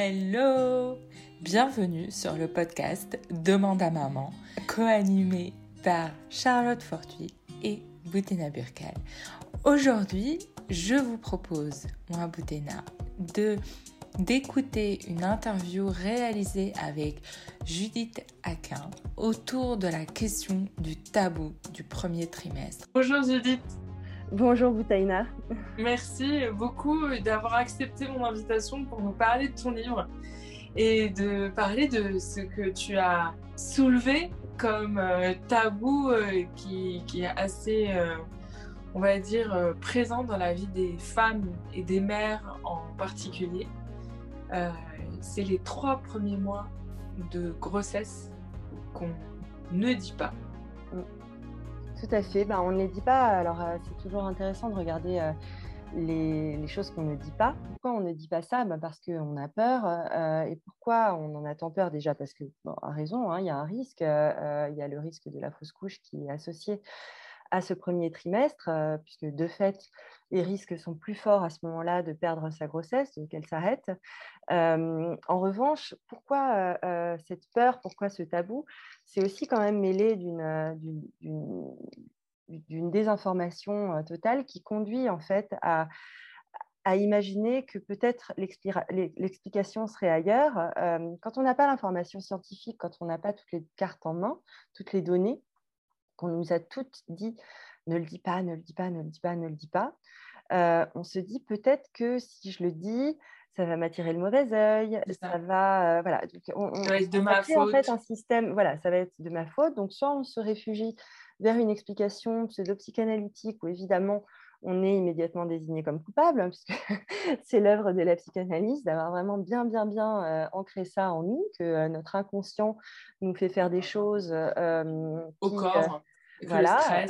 Hello Bienvenue sur le podcast Demande à maman, co-animé par Charlotte Fortuit et Boutena Burkal. Aujourd'hui, je vous propose, moi Boutena, de d'écouter une interview réalisée avec Judith Aquin autour de la question du tabou du premier trimestre. Bonjour Judith. Bonjour Boutaina. Merci beaucoup d'avoir accepté mon invitation pour nous parler de ton livre et de parler de ce que tu as soulevé comme euh, tabou euh, qui, est assez, euh, on va dire, présent dans la vie des femmes et des mères en particulier. C'est les trois premiers mois de grossesse qu'on ne dit pas. Tout à fait. Ben, on ne les dit pas. Alors, euh, c'est toujours intéressant de regarder euh, les, choses qu'on ne dit pas. Pourquoi on ne dit pas ça? Ben, Parce qu'on a peur. Euh, et pourquoi on en a tant peur? Déjà parce que, bon, a raison, hein, il y a un risque. Il y a le risque de la fausse couche qui est associé à ce premier trimestre, puisque de fait, les risques sont plus forts à ce moment-là de perdre sa grossesse, qu'elle s'arrête. en revanche, pourquoi cette peur, pourquoi ce tabou? C'est aussi quand même mêlé d'une désinformation totale qui conduit en fait à, à imaginer que peut-être l'explication serait ailleurs. quand on n'a pas l'information scientifique, quand on n'a pas toutes les cartes en main, toutes les données, qu'on nous a toutes dit ne le dis pas, ne le dis pas, ne le dis pas, ne le dis pas, euh, on se dit peut-être que si je le dis, ça va m'attirer le mauvais œil, ça. va, euh, voilà. on, ça va être de ma faute. En fait, un système, voilà, ça va être de ma faute. Donc, soit on se réfugie vers une explication pseudo-psychanalytique où évidemment on est immédiatement désigné comme coupable, hein, puisque c'est l'œuvre de la psychanalyse d'avoir vraiment bien, bien, bien euh, ancré ça en nous, que notre inconscient nous fait faire des choses au corps. voilà,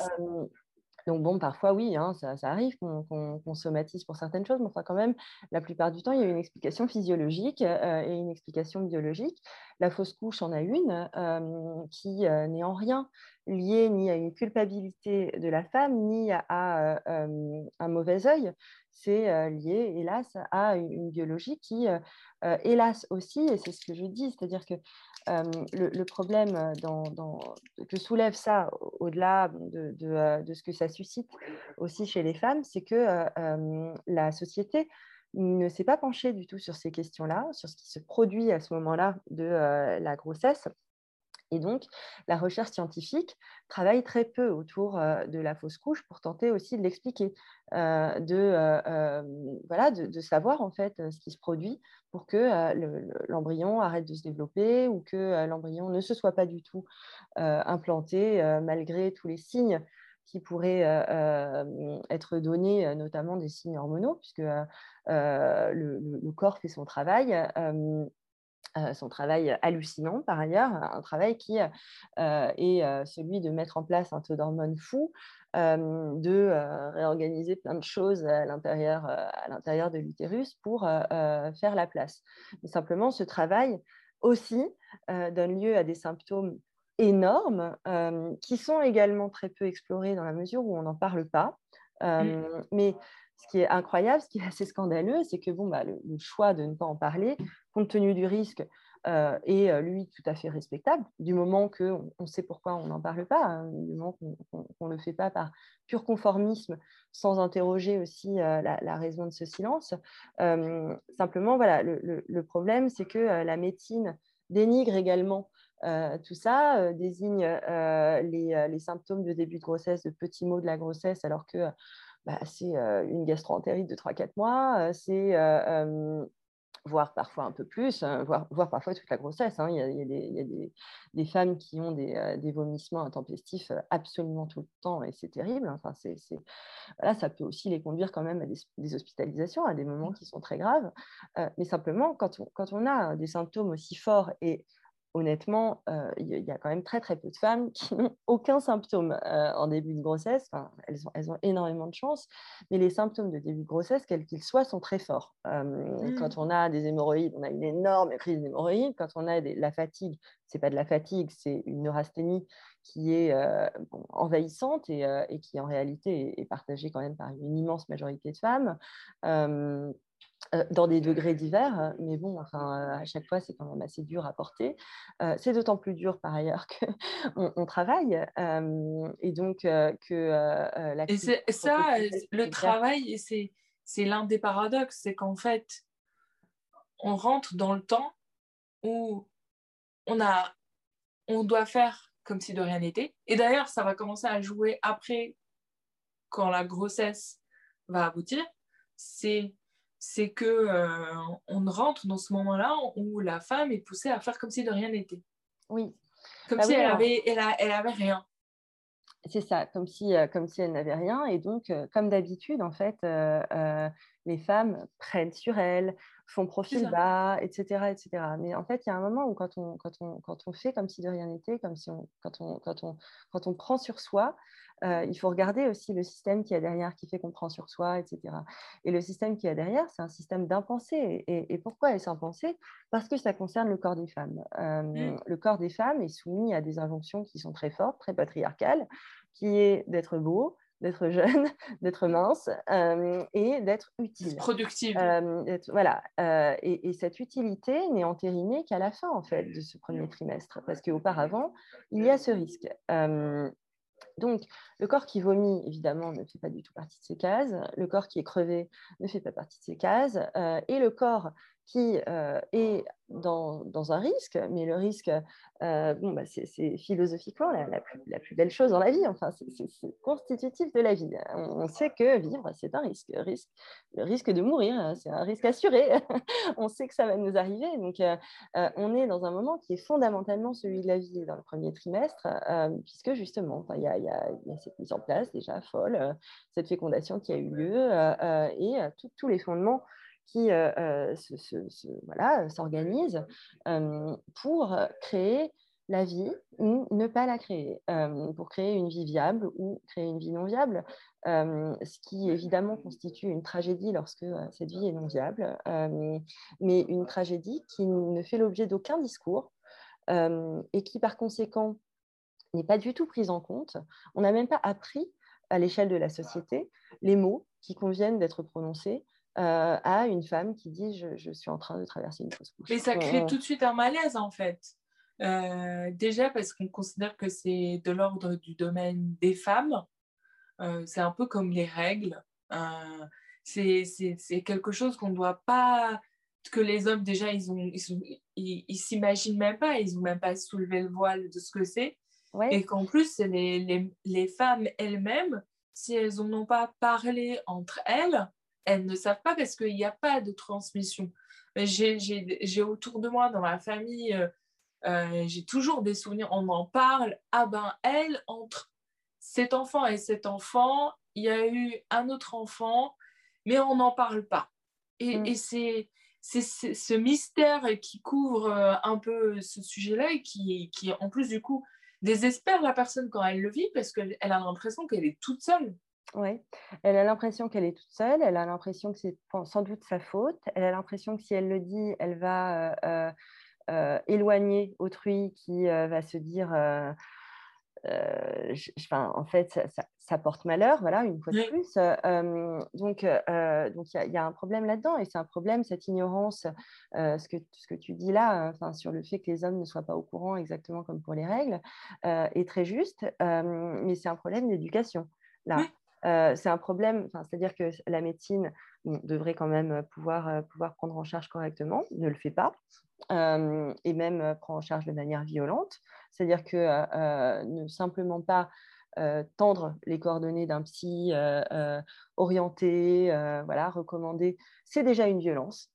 donc bon, parfois oui, hein, ça, arrive qu'on somatise pour certaines choses, mais enfin quand même, la plupart du temps, il y a une explication physiologique euh, et une explication biologique. La fausse couche en a une euh, qui euh, n'est en rien liée ni à une culpabilité de la femme, ni à, un mauvais œil. C'est lié, hélas, à une, biologie qui, hélas aussi, et c'est ce que je dis, c'est-à-dire que le, problème que soulève ça, au-delà de, de, ce que ça suscite aussi chez les femmes, c'est que la société ne s'est pas penchée du tout sur ces questions-là, sur ce qui se produit à ce moment-là de la grossesse. Et donc, la recherche scientifique travaille très peu autour de la fausse couche pour tenter aussi de l'expliquer, de, voilà, de, savoir en fait ce qui se produit pour que l'embryon arrête de se développer ou que l'embryon ne se soit pas du tout implanté malgré tous les signes qui pourraient être donnés, notamment des signes hormonaux, puisque le, corps fait son travail. Son travail hallucinant par ailleurs, un travail qui est celui de mettre en place un taux d'hormones fou, de réorganiser plein de choses à l'intérieur, à l'intérieur de l'utérus pour faire la place. Mais simplement, ce travail aussi donne lieu à des symptômes énormes qui sont également très peu explorés dans la mesure où on n'en parle pas. Mmh. Mais ce qui est incroyable, ce qui est assez scandaleux, c'est que bon, bah, le, choix de ne pas en parler, compte tenu du risque, euh, est lui tout à fait respectable, du moment qu'on on sait pourquoi on n'en parle pas, hein, du moment qu'on ne le fait pas par pur conformisme, sans interroger aussi la, raison de ce silence. simplement, voilà, le, problème, c'est que la médecine dénigre également euh, tout ça euh, désigne euh, les, symptômes de début de grossesse, de petits mots de la grossesse, alors que bah, c'est une gastroentérite de 3-4 mois, c'est voire parfois un peu plus, hein, voire, parfois toute la grossesse. Hein. Il, y a, des, femmes qui ont des, vomissements intempestifs absolument tout le temps et c'est terrible. Enfin, c'est, ça peut aussi les conduire quand même à des, hospitalisations, à des moments qui sont très graves. mais simplement, quand quand on, a des symptômes aussi forts et honnêtement, euh, il y a quand même très très peu de femmes qui n'ont aucun symptôme euh, en début de grossesse. elles, ont, elles, ont, énormément de chance, mais les symptômes de début de grossesse, quels qu'ils soient, sont très forts. Euh, mmh. Quand on a des hémorroïdes, on a une énorme crise d'hémorroïdes. Quand on a de la fatigue, c'est pas de la fatigue, c'est une neurasthénie qui est envahissante et, et, qui en réalité est, est, partagée quand même par une immense majorité de femmes dans des degrés divers, mais bon, enfin, à chaque fois, c'est quand même assez dur à porter. c'est d'autant plus dur, par ailleurs, qu'on on travaille, et donc que la... Et c'est ça, le travail, c'est l'un des paradoxes, c'est qu'en fait, on rentre dans le temps où on, a, on doit faire comme si de rien n'était. Et d'ailleurs, ça va commencer à jouer après, quand la grossesse va aboutir. C'est c'est que euh, on rentre dans ce moment-là où la femme est poussée à faire comme si de rien n'était. Oui. Comme bah si elle, avait, elle, elle, avait rien. C'est ça, comme si, euh, comme si elle n'avait rien. Et donc, euh, comme d'habitude, en fait, les femmes prennent sur elles, font profil bas, etc., etc. Mais en fait, il y a un moment où quand on, quand on, quand on fait comme si de rien n'était, comme si on, quand, on, quand, on, quand on prend sur soi, euh, il faut regarder aussi le système qui est derrière, qui fait qu'on prend sur soi, etc. Et le système qui est derrière, c'est un système d'impensé. Et, et, pourquoi est-ce impensé? Parce que ça concerne le corps des femmes. Euh, mmh. Le corps des femmes est soumis à des injonctions qui sont très fortes, très patriarcales, qui est d'être beau, d'être jeune, d'être mince euh, et d'être utile. Productive. voilà. et, et, cette utilité n'est entérinée qu'à la fin, en fait, de ce premier trimestre. Parce qu'auparavant, il y a ce risque. Donc, le corps qui vomit, évidemment, ne fait pas du tout partie de ces cases. Le corps qui est crevé ne fait pas partie de ces cases. Euh, et le corps qui euh, est dans, dans, un risque, mais le risque, euh, bon, bah, c'est philosophiquement la, la, plus, belle chose dans la vie, enfin, c'est constitutif de la vie. On, sait que vivre, c'est un risque. risque. Le risque de mourir, hein, c'est un risque assuré. on sait que ça va nous arriver. Donc, euh, on est dans un moment qui est fondamentalement celui de la vie dans le premier trimestre, puisque justement, il y, y, y, a cette mise en place déjà folle, cette fécondation qui a eu lieu, et tous les fondements qui euh, euh, voilà, s'organisent euh, pour créer la vie ou ne pas la créer, pour créer une vie viable ou créer une vie non viable, ce qui évidemment constitue une tragédie lorsque cette vie est non viable, mais une tragédie qui ne fait l'objet d'aucun discours et qui par conséquent n'est pas du tout prise en compte. On n'a même pas appris à l'échelle de la société les mots qui conviennent d'être prononcés euh, à une femme qui dit je, suis en train de traverser une fausse couche. Mais ça crée tout de suite un malaise en fait. Euh, déjà parce qu'on considère que c'est de l'ordre du domaine des femmes. Euh, c'est un peu comme les règles. c'est quelque chose qu'on ne doit pas que les hommes déjà ils ont ils s'imaginent même pas ils n'ont même pas soulevé le voile de ce que c'est et qu'en plus c'est les, les, les, femmes elles-mêmes si elles n'en ont pas parlé entre elles elles ne savent pas parce qu'il n'y a pas de transmission. J'ai autour de moi, dans ma famille, euh, euh, j'ai toujours des souvenirs, on en parle. Ah ben, elle, entre cet enfant et cet enfant, il y a eu un autre enfant, mais on n'en parle pas. Et, mm. c'est ce mystère qui couvre euh, un peu ce sujet-là et qui, qui, en plus, du coup, désespère la personne quand elle le vit parce qu'elle a l'impression qu'elle est toute seule. Oui, elle a l'impression qu'elle est toute seule, elle a l'impression que c'est sans doute sa faute, elle a l'impression que si elle le dit, elle va euh, euh, euh, éloigner autrui qui va se dire, en fait, ça, porte malheur, voilà, une fois de plus. donc, il y, a un problème là-dedans, et c'est un problème, cette ignorance, ce, que, ce que tu dis là, sur le fait que les hommes ne soient pas au courant exactement comme pour les règles, est très juste, mais c'est un problème d'éducation. Là, euh, c'est un problème, c'est-à-dire que la médecine devrait quand même pouvoir, pouvoir prendre en charge correctement, ne le fait pas, et même prend en charge de manière violente. C'est-à-dire que ne simplement pas tendre les coordonnées d'un psy orienté, voilà, recommandé, c'est déjà une violence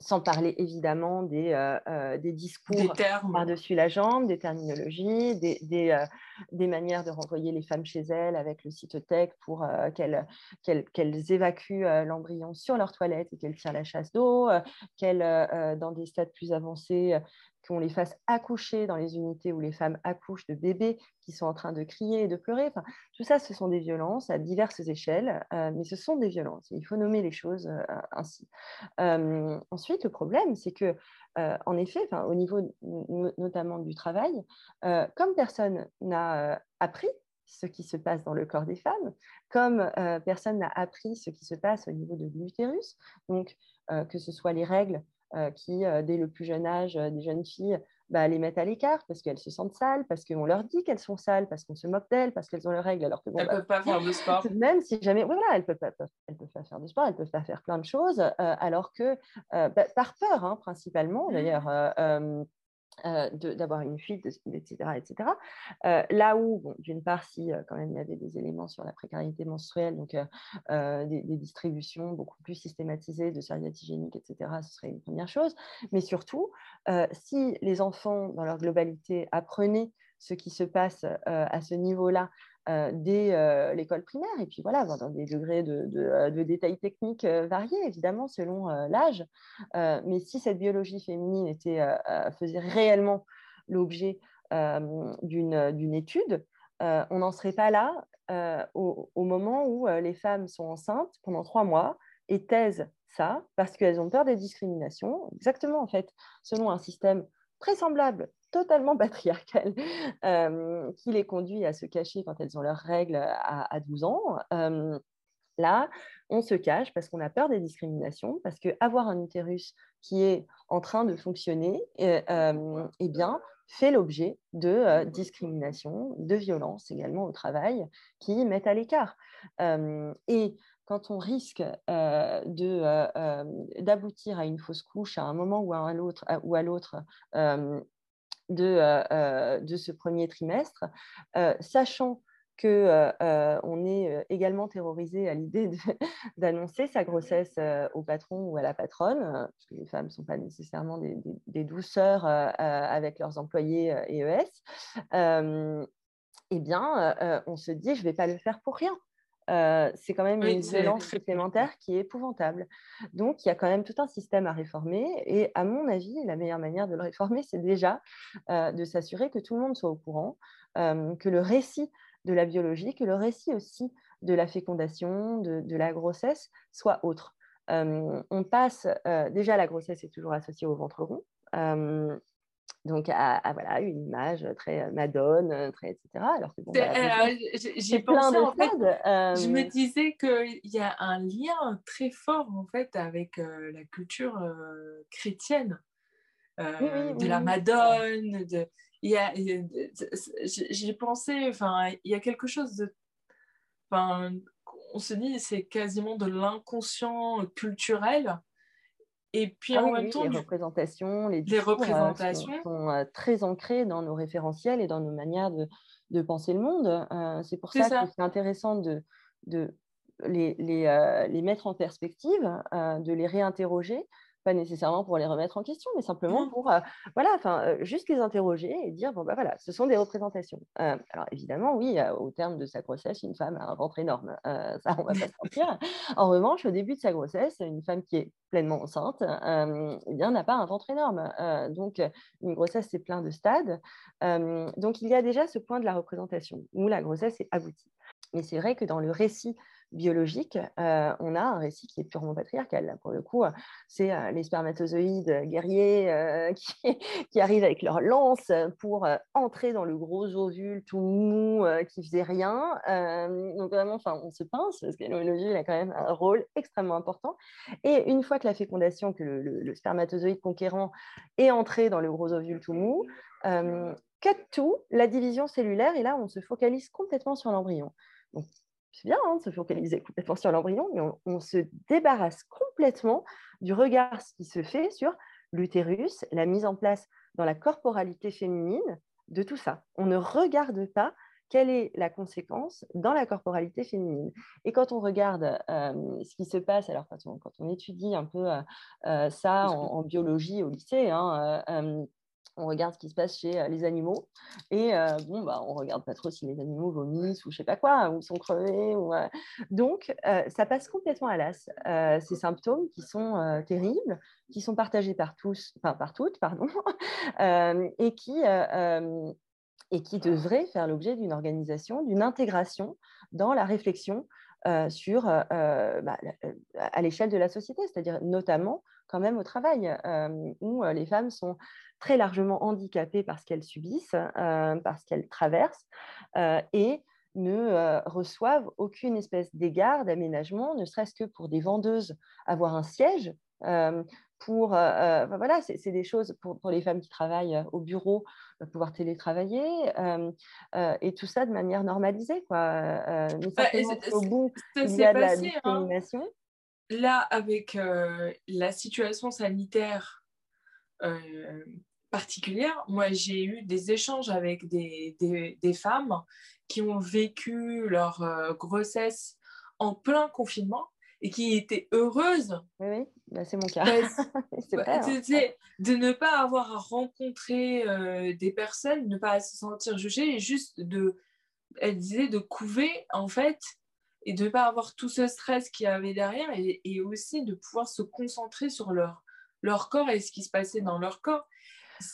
sans parler évidemment des, euh, euh, des discours par-dessus la jambe, des terminologies, des, des, euh, des, manières de renvoyer les femmes chez elles avec le cytotech pour qu'elles évacuent l'embryon sur leur toilette et qu'elles tirent la chasse d'eau, qu'elles, dans des stades plus avancés, qu'on les fasse accoucher dans les unités où les femmes accouchent de bébés qui sont en train de crier et de pleurer. Tout ça, ce sont des violences à diverses échelles, euh, mais ce sont des violences. Il faut nommer les choses euh, ainsi. Euh, ensuite, le problème, c'est que, en effet, au niveau notamment du travail, comme personne n'a appris ce qui se passe dans le corps des femmes, comme personne n'a appris ce qui se passe au niveau de l'utérus, donc que ce soit les règles qui, dès le plus jeune âge des jeunes filles, bah, les mettent à l'écart parce qu'elles se sentent sales, parce qu'on leur dit qu'elles sont sales, parce qu'on se moque d'elles, parce qu'elles ont leurs règles. Alors que, elles ne bah, peuvent pas faire de sport. Même si jamais, voilà, elles ne peuvent, pas, elles peuvent pas faire de sport, elles ne peuvent pas faire plein de choses, alors que, bah, par peur hein, principalement, mmh. d'ailleurs, euh, d'avoir une fuite, etc. etc. Euh, là où, d'une part, si euh, quand même il y avait des éléments sur la précarité menstruelle, donc des, distributions beaucoup plus systématisées de serviettes hygiéniques, etc., ce serait une première chose. Mais surtout, si les enfants, dans leur globalité, apprenaient ce qui se passe à ce niveau-là euh, dès euh, l'école primaire, et puis voilà, dans des degrés de, de, de détails techniques euh, variés, évidemment, selon l'âge. mais si cette biologie féminine était, faisait réellement l'objet d'une étude, on n'en serait pas là au, au, moment où les femmes sont enceintes pendant trois mois et taisent ça parce qu'elles ont peur des discriminations, exactement en fait, selon un système très semblable totalement patriarcale euh, qui les conduit à se cacher quand elles ont leurs règles à, 12 ans. Euh, là, on se cache parce qu'on a peur des discriminations, parce qu'avoir un utérus qui est en train de fonctionner, euh, eh bien, fait l'objet de discriminations, de violences également au travail qui mettent à l'écart. et quand on risque d'aboutir à une fausse couche à un moment ou à l'autre, ou à l'autre de, euh, euh, de ce premier trimestre, euh, sachant que on est également terrorisé à l'idée d'annoncer sa grossesse au patron ou à la patronne, parce que les femmes ne sont pas nécessairement des, douceurs avec leurs employés EES, eh bien, on se dit, je ne vais pas le faire pour rien. Euh, c'est quand même une violence supplémentaire qui est épouvantable. Donc, il y a quand même tout un système à réformer. Et à mon avis, la meilleure manière de le réformer, c'est déjà euh, de s'assurer que tout le monde soit au courant, euh, que le récit de la biologie, que le récit aussi de la fécondation, de, de la grossesse, soit autre. on passe, déjà la grossesse est toujours associée au ventre rond donc à, voilà une image très madone, très etc. Alors que bon, bah, j'ai pensé en fait, je me disais qu'il y a un lien très fort en fait avec la culture chrétienne, de la madone, de j'ai pensé, enfin, il y a quelque chose de, enfin, on se dit c'est quasiment de l'inconscient culturel et puis ah en même temps, les représentations, les, discours, euh, représentations sont, euh, très ancrées dans nos référentiels et dans nos manières de, de penser le monde. Euh, c'est pour ça, que c'est intéressant de, de les, les, les, mettre en perspective, de les réinterroger pas nécessairement pour les remettre en question, mais simplement pour, euh, voilà, enfin, euh, juste les interroger et dire, bon, bah voilà, ce sont des représentations. Euh, alors évidemment, oui, au terme de sa grossesse, une femme a un ventre énorme, ça, on va pas se mentir. En revanche, au début de sa grossesse, une femme qui est pleinement enceinte, eh bien, n'a pas un ventre énorme. donc, une grossesse, c'est plein de stades. donc, il y a déjà ce point de la représentation, où la grossesse est aboutie. Mais c'est vrai que dans le récit biologique, euh, on a un récit qui est purement patriarcal. Pour le coup, c'est euh, les spermatozoïdes guerriers euh, qui, arrivent avec leur lance pour entrer dans le gros ovule tout mou qui faisait rien. donc vraiment, on se pince parce que l'ovule a quand même un rôle extrêmement important. Et une fois que la fécondation, que le, spermatozoïde conquérant est entré dans le gros ovule tout mou, cut tout, la division cellulaire, et là, on se focalise complètement sur l'embryon c'est bien hein, de se focaliser complètement sur l'embryon, mais on, se débarrasse complètement du regard qui se fait sur l'utérus, la mise en place dans la corporalité féminine de tout ça. On ne regarde pas quelle est la conséquence dans la corporalité féminine. Et quand on regarde euh, ce qui se passe, alors quand on, étudie un peu euh, euh, ça en, biologie au lycée, hein, on regarde ce qui se passe chez euh, les animaux et euh, bon bah on regarde pas trop si les animaux vomissent ou je sais pas quoi ou sont crevés euh, donc ça passe complètement à l'as. Ces symptômes qui sont terribles qui sont partagés par tous enfin par toutes pardon et qui et qui devraient faire l'objet d'une organisation d'une intégration dans la réflexion sur bah, à l'échelle de la société. C'est-à-dire notamment quand même au travail, où les femmes sont très largement handicapées par ce qu'elles subissent, par ce qu'elles traversent, et ne reçoivent aucune espèce d'égard, d'aménagement, ne serait-ce que pour des vendeuses, avoir un siège. pour, voilà, c'est des choses pour, les femmes qui travaillent au bureau, pouvoir télétravailler, et tout ça de manière normalisée. Quoi. mais bah, au bout, il y a de la hein. Là, avec la situation sanitaire particulière. Moi, j'ai eu des échanges avec des, des, femmes qui ont vécu leur euh, grossesse en plein confinement et qui étaient heureuses. Oui, bah, c'est mon cas. c'est vrai, hein. De ne pas avoir à rencontrer euh, des personnes, ne pas se sentir jugée et juste de, elle disait, de couver en fait et de ne pas avoir tout ce stress qu'il y avait derrière et, aussi de pouvoir se concentrer sur leur corps et ce qui se passait dans leur corps.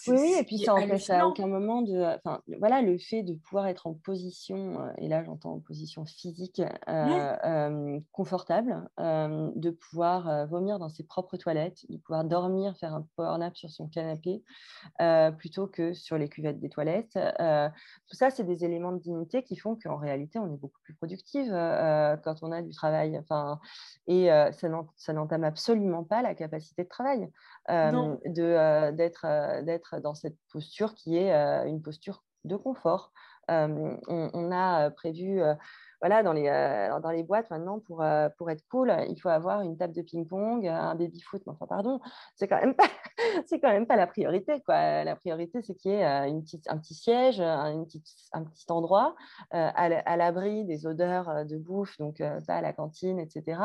Oui, et puis ça empêche à aucun moment de. Enfin, voilà, le fait de pouvoir être en position, et là j'entends en position physique, euh, euh, confortable, de pouvoir vomir dans ses propres toilettes, de pouvoir dormir, faire un power nap sur son canapé, plutôt que sur les cuvettes des toilettes. tout ça, c'est des éléments de dignité qui font qu'en réalité, on est beaucoup plus productive quand on a du travail. Enfin, et ça n'entame absolument pas la capacité de travail, d'être d'être dans cette posture qui est euh, une posture de confort. Euh, on, a prévu euh, voilà, dans les, dans les boîtes maintenant, pour, pour être cool, il faut avoir une table de ping-pong, un baby-foot. Enfin, pardon, c'est quand, même pas, quand même pas la priorité. Quoi. La priorité, c'est qu'il y ait une petite, un petit siège, une petite, un petit endroit à l'abri des odeurs de bouffe, donc pas à la cantine, etc.,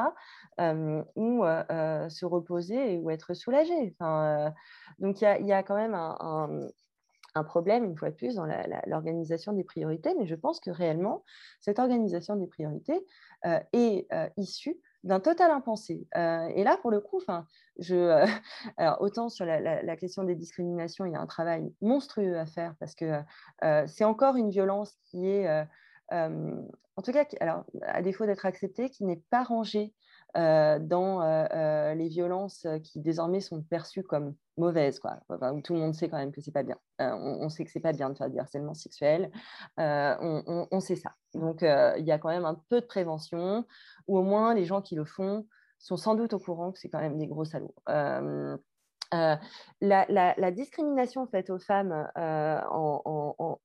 où se reposer ou être soulagé. Enfin, donc, il y, y a, quand même un, un problème, une fois de plus, dans l'organisation des priorités, mais je pense que réellement, cette organisation des priorités euh, est euh, issue d'un total impensé. Euh, et là, pour le coup, je, alors, autant sur la, question des discriminations, il y a un travail monstrueux à faire parce que c'est encore une violence qui est, en tout cas, alors, à défaut d'être acceptée, qui n'est pas rangée euh, dans euh, euh, les violences qui désormais sont perçues comme mauvaises, quoi. tout le monde sait quand même que c'est pas bien. On, sait que c'est pas bien de faire du harcèlement sexuel. On, sait ça. Donc il y a quand même un peu de prévention, ou au moins les gens qui le font sont sans doute au courant que c'est quand même des gros salauds. la, discrimination faite aux femmes en,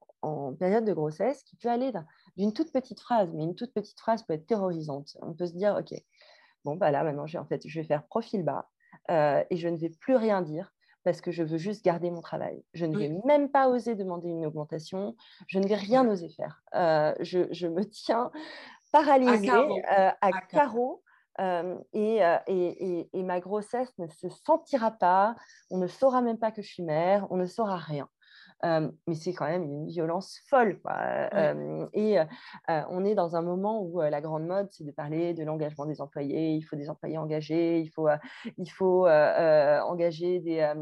période de grossesse, qui peut aller d'une toute petite phrase, mais une toute petite phrase peut être terrorisante. On peut se dire, OK, bon, bah là, maintenant, en fait, je vais faire profil bas euh, et je ne vais plus rien dire parce que je veux juste garder mon travail. Je ne vais même pas oser demander une augmentation. Je ne vais rien oser faire. Euh, je, me tiens paralysée à carreau. Euh, et, et, ma grossesse ne se sentira pas, on ne saura même pas que je suis mère, on ne saura rien mais c'est quand même une violence folle. et on est dans un moment où la grande mode, c'est de parler de l'engagement des employés. Il faut des employés engagés, il faut, il faut engager des.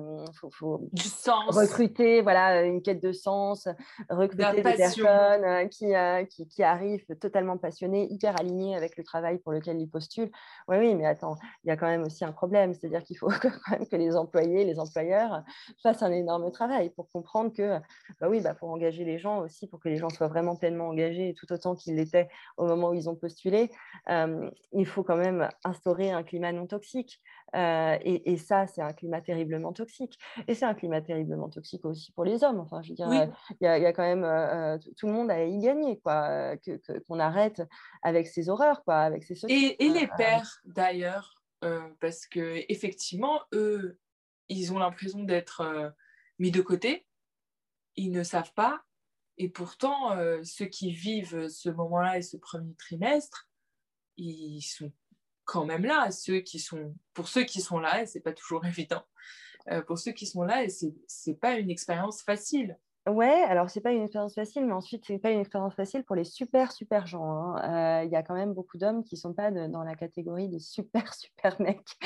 faut, du sens. Recruter, voilà, une quête de sens, recruter des personnes qui, qui, qui, arrivent totalement passionnées, hyper alignées avec le travail pour lequel ils postulent. Oui, oui, mais attends, il y a quand même aussi un problème, c'est-à-dire qu'il faut quand même que les employés, les employeurs fassent un énorme travail pour comprendre que bah oui, bah pour engager les gens aussi, pour que les gens soient vraiment pleinement engagés, tout autant qu'ils l'étaient au moment où ils ont postulé, il faut quand même instaurer un climat non toxique. et, ça, c'est un climat terriblement toxique. Et c'est un climat terriblement toxique aussi pour les hommes. Enfin, je veux dire, il y, a quand même tout le monde à y gagner, quoi, qu'on arrête avec ces horreurs, quoi, avec ces et, et, les pères, d'ailleurs, parce que effectivement, eux, ils ont l'impression d'être mis de côté ils ne savent pas. Et pourtant, euh, ceux qui vivent ce moment-là et ce premier trimestre, ils sont quand même là. Ceux qui sont, pour ceux qui sont là, et c'est pas toujours évident, euh, pour ceux qui sont là, et c'est pas une expérience facile. Ouais, alors c'est pas une expérience facile, mais ensuite c'est pas une expérience facile pour les super super gens. Hein. Euh, il y a quand même beaucoup d'hommes qui sont pas dans la catégorie des super super mecs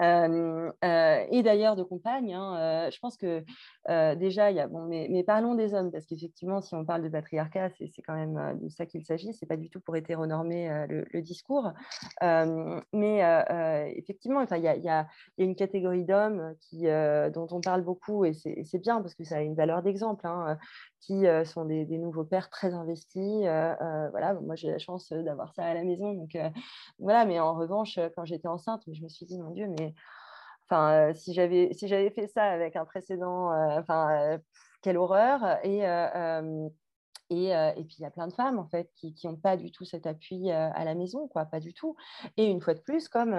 euh, euh, et d'ailleurs de compagnes. Hein. je pense que déjà il y a bon, mais, parlons des hommes parce qu'effectivement si on parle de patriarcat, c'est quand même de ça qu'il s'agit. C'est pas du tout pour hétéronormer le, le, discours, mais effectivement, il y a, y, a, une catégorie d'hommes qui dont on parle beaucoup et c'est bien parce que ça a une valeur d'exemple. Hein parents qui sont des, nouveaux pères très investis. voilà, moi j'ai la chance d'avoir ça à la maison. Donc voilà, mais en revanche, quand j'étais enceinte, je me suis dit, mon Dieu, mais enfin, si j'avais si j'avais fait ça avec un précédent, enfin, quelle horreur. Et et, et, puis, il y a plein de femmes, en fait, qui n'ont pas du tout cet appui à la maison, quoi, pas du tout. Et une fois de plus, comme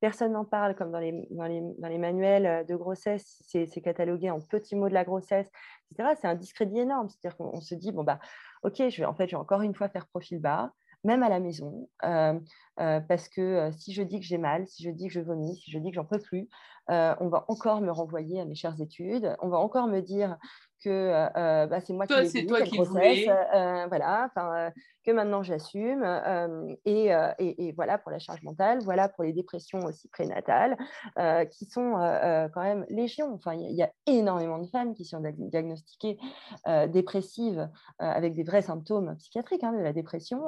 personne n'en parle, comme dans les, manuels de grossesse, c'est catalogué en petits mots de la grossesse, etc., c'est un discrédit énorme. C'est-à-dire qu'on se dit, bon, bah, OK, je vais, en fait, je vais encore une fois faire profil bas, même à la maison, parce que si je dis que j'ai mal, si je dis que je vomis, si je dis que j'en peux plus, on va encore me renvoyer à mes chères études, on va encore me dire que euh, bah, c'est moi qui l'ai toi qui grossesse, euh, voilà, euh, que maintenant j'assume, et, et, et, voilà pour la charge mentale, voilà pour les dépressions aussi prénatales, qui sont quand même légion. Enfin, il y, a énormément de femmes qui sont diagnostiquées dépressives avec des vrais symptômes psychiatriques hein, de la dépression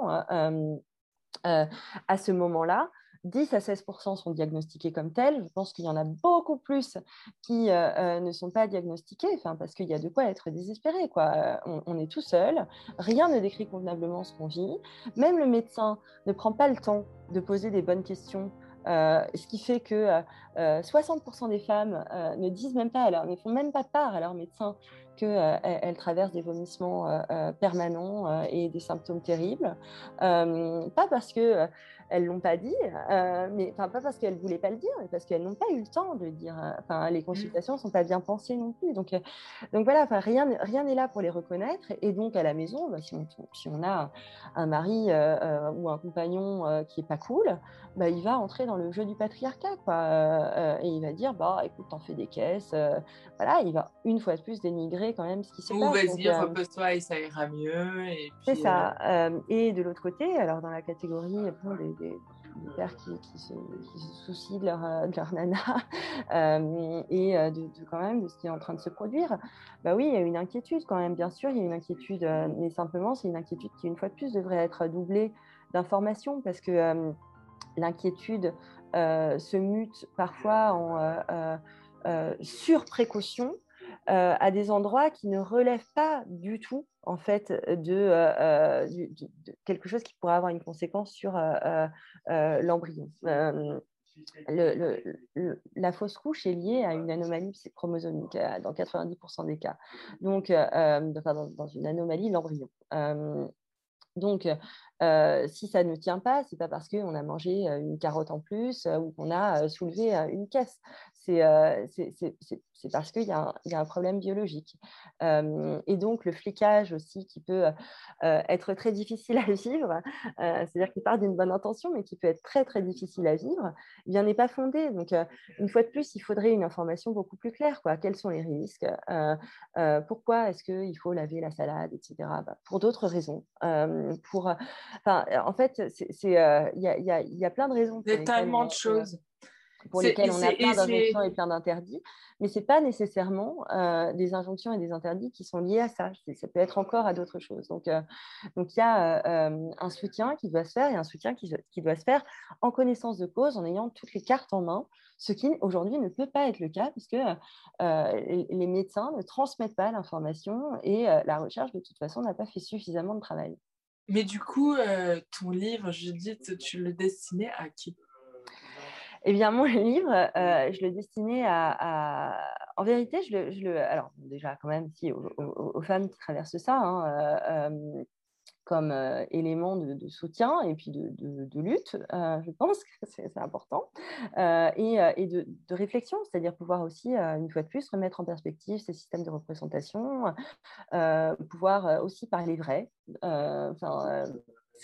à ce moment-là. 10 à 16 sont diagnostiqués comme tels. Je pense qu'il y en a beaucoup plus qui euh, euh, ne sont pas diagnostiqués, parce qu'il y a de quoi être désespéré. Euh, on, est tout seul, rien ne décrit convenablement ce qu'on vit. Même le médecin ne prend pas le temps de poser des bonnes questions. ce qui fait que 60% des femmes ne disent même pas, alors, ne font même pas part à leur médecin qu'elles traversent des vomissements permanents et des symptômes terribles. pas parce que elles l'ont pas dit, euh, mais enfin pas parce qu'elles voulaient pas le dire, mais parce qu'elles n'ont pas eu le temps de le dire. Euh, enfin, les mmh. consultations sont pas bien pensées non plus. Donc, euh, donc voilà, enfin rien, rien n'est là pour les reconnaître. Et donc à la maison, bah, si, on, si, on, a un mari ou un compagnon qui est pas cool, bah, il va entrer dans le jeu du patriarcat, quoi. et il va dire, bah écoute, t'en fais des caisses. voilà, il va une fois de plus dénigrer quand même ce qui se passe. Ou vas-y, repose-toi et ça ira mieux. C'est ça. et de l'autre côté, alors dans la catégorie des des, pères qui, se, soucient de leur, de leur nana euh, et euh, de, quand même de ce qui est en train de se produire, bah oui, il y a une inquiétude quand même, bien sûr, il y a une inquiétude, euh, mais simplement, c'est une inquiétude qui, une fois de plus, devrait être doublée d'informations parce que l'inquiétude se mute parfois en surprécaution euh, à des endroits qui ne relèvent pas du tout en fait de, euh, euh, quelque chose qui pourrait avoir une conséquence sur l'embryon. la fausse couche est liée à une anomalie chromosomique dans 90% des cas, donc dans, une anomalie l'embryon. donc, si ça ne tient pas, c'est pas parce qu'on a mangé une carotte en plus ou qu'on a soulevé une caisse. C'est c'est parce qu'il y, a un problème biologique. et donc, le flicage aussi, qui peut être très difficile à vivre, c'est-à-dire qu'il part d'une bonne intention, mais qui peut être très, très difficile à vivre, eh bien n'est pas fondé. Donc, une fois de plus, il faudrait une information beaucoup plus claire. Quoi. Quels sont les risques Pourquoi est-ce qu'il faut laver la salade, etc. Bah, pour d'autres raisons. pour, en fait, il y, a, plein de raisons. Il y a tellement de choses pour lesquelles on a plein d'injonctions et plein d'interdits, mais ce n'est pas nécessairement euh, des injonctions et des interdits qui sont liés à ça. Ça peut être encore à d'autres choses. Donc, euh, donc il y a euh, un soutien qui doit se faire et un soutien qui, qui, doit se faire en connaissance de cause, en ayant toutes les cartes en main, ce qui aujourd'hui ne peut pas être le cas puisque les médecins ne transmettent pas l'information et la recherche, de toute façon, n'a pas fait suffisamment de travail. Mais du coup, ton livre, Judith, tu le destinais à qui? Eh bien, mon livre, euh, je le destinais à, En vérité, je le, je le, Alors, déjà, quand même, si, aux, femmes qui traversent ça, hein, euh, euh, comme élément de, soutien et puis de, de, lutte, je pense que c'est important, et, et de, réflexion, c'est-à-dire pouvoir aussi, une fois de plus, remettre en perspective ces systèmes de représentation, pouvoir aussi parler vrai.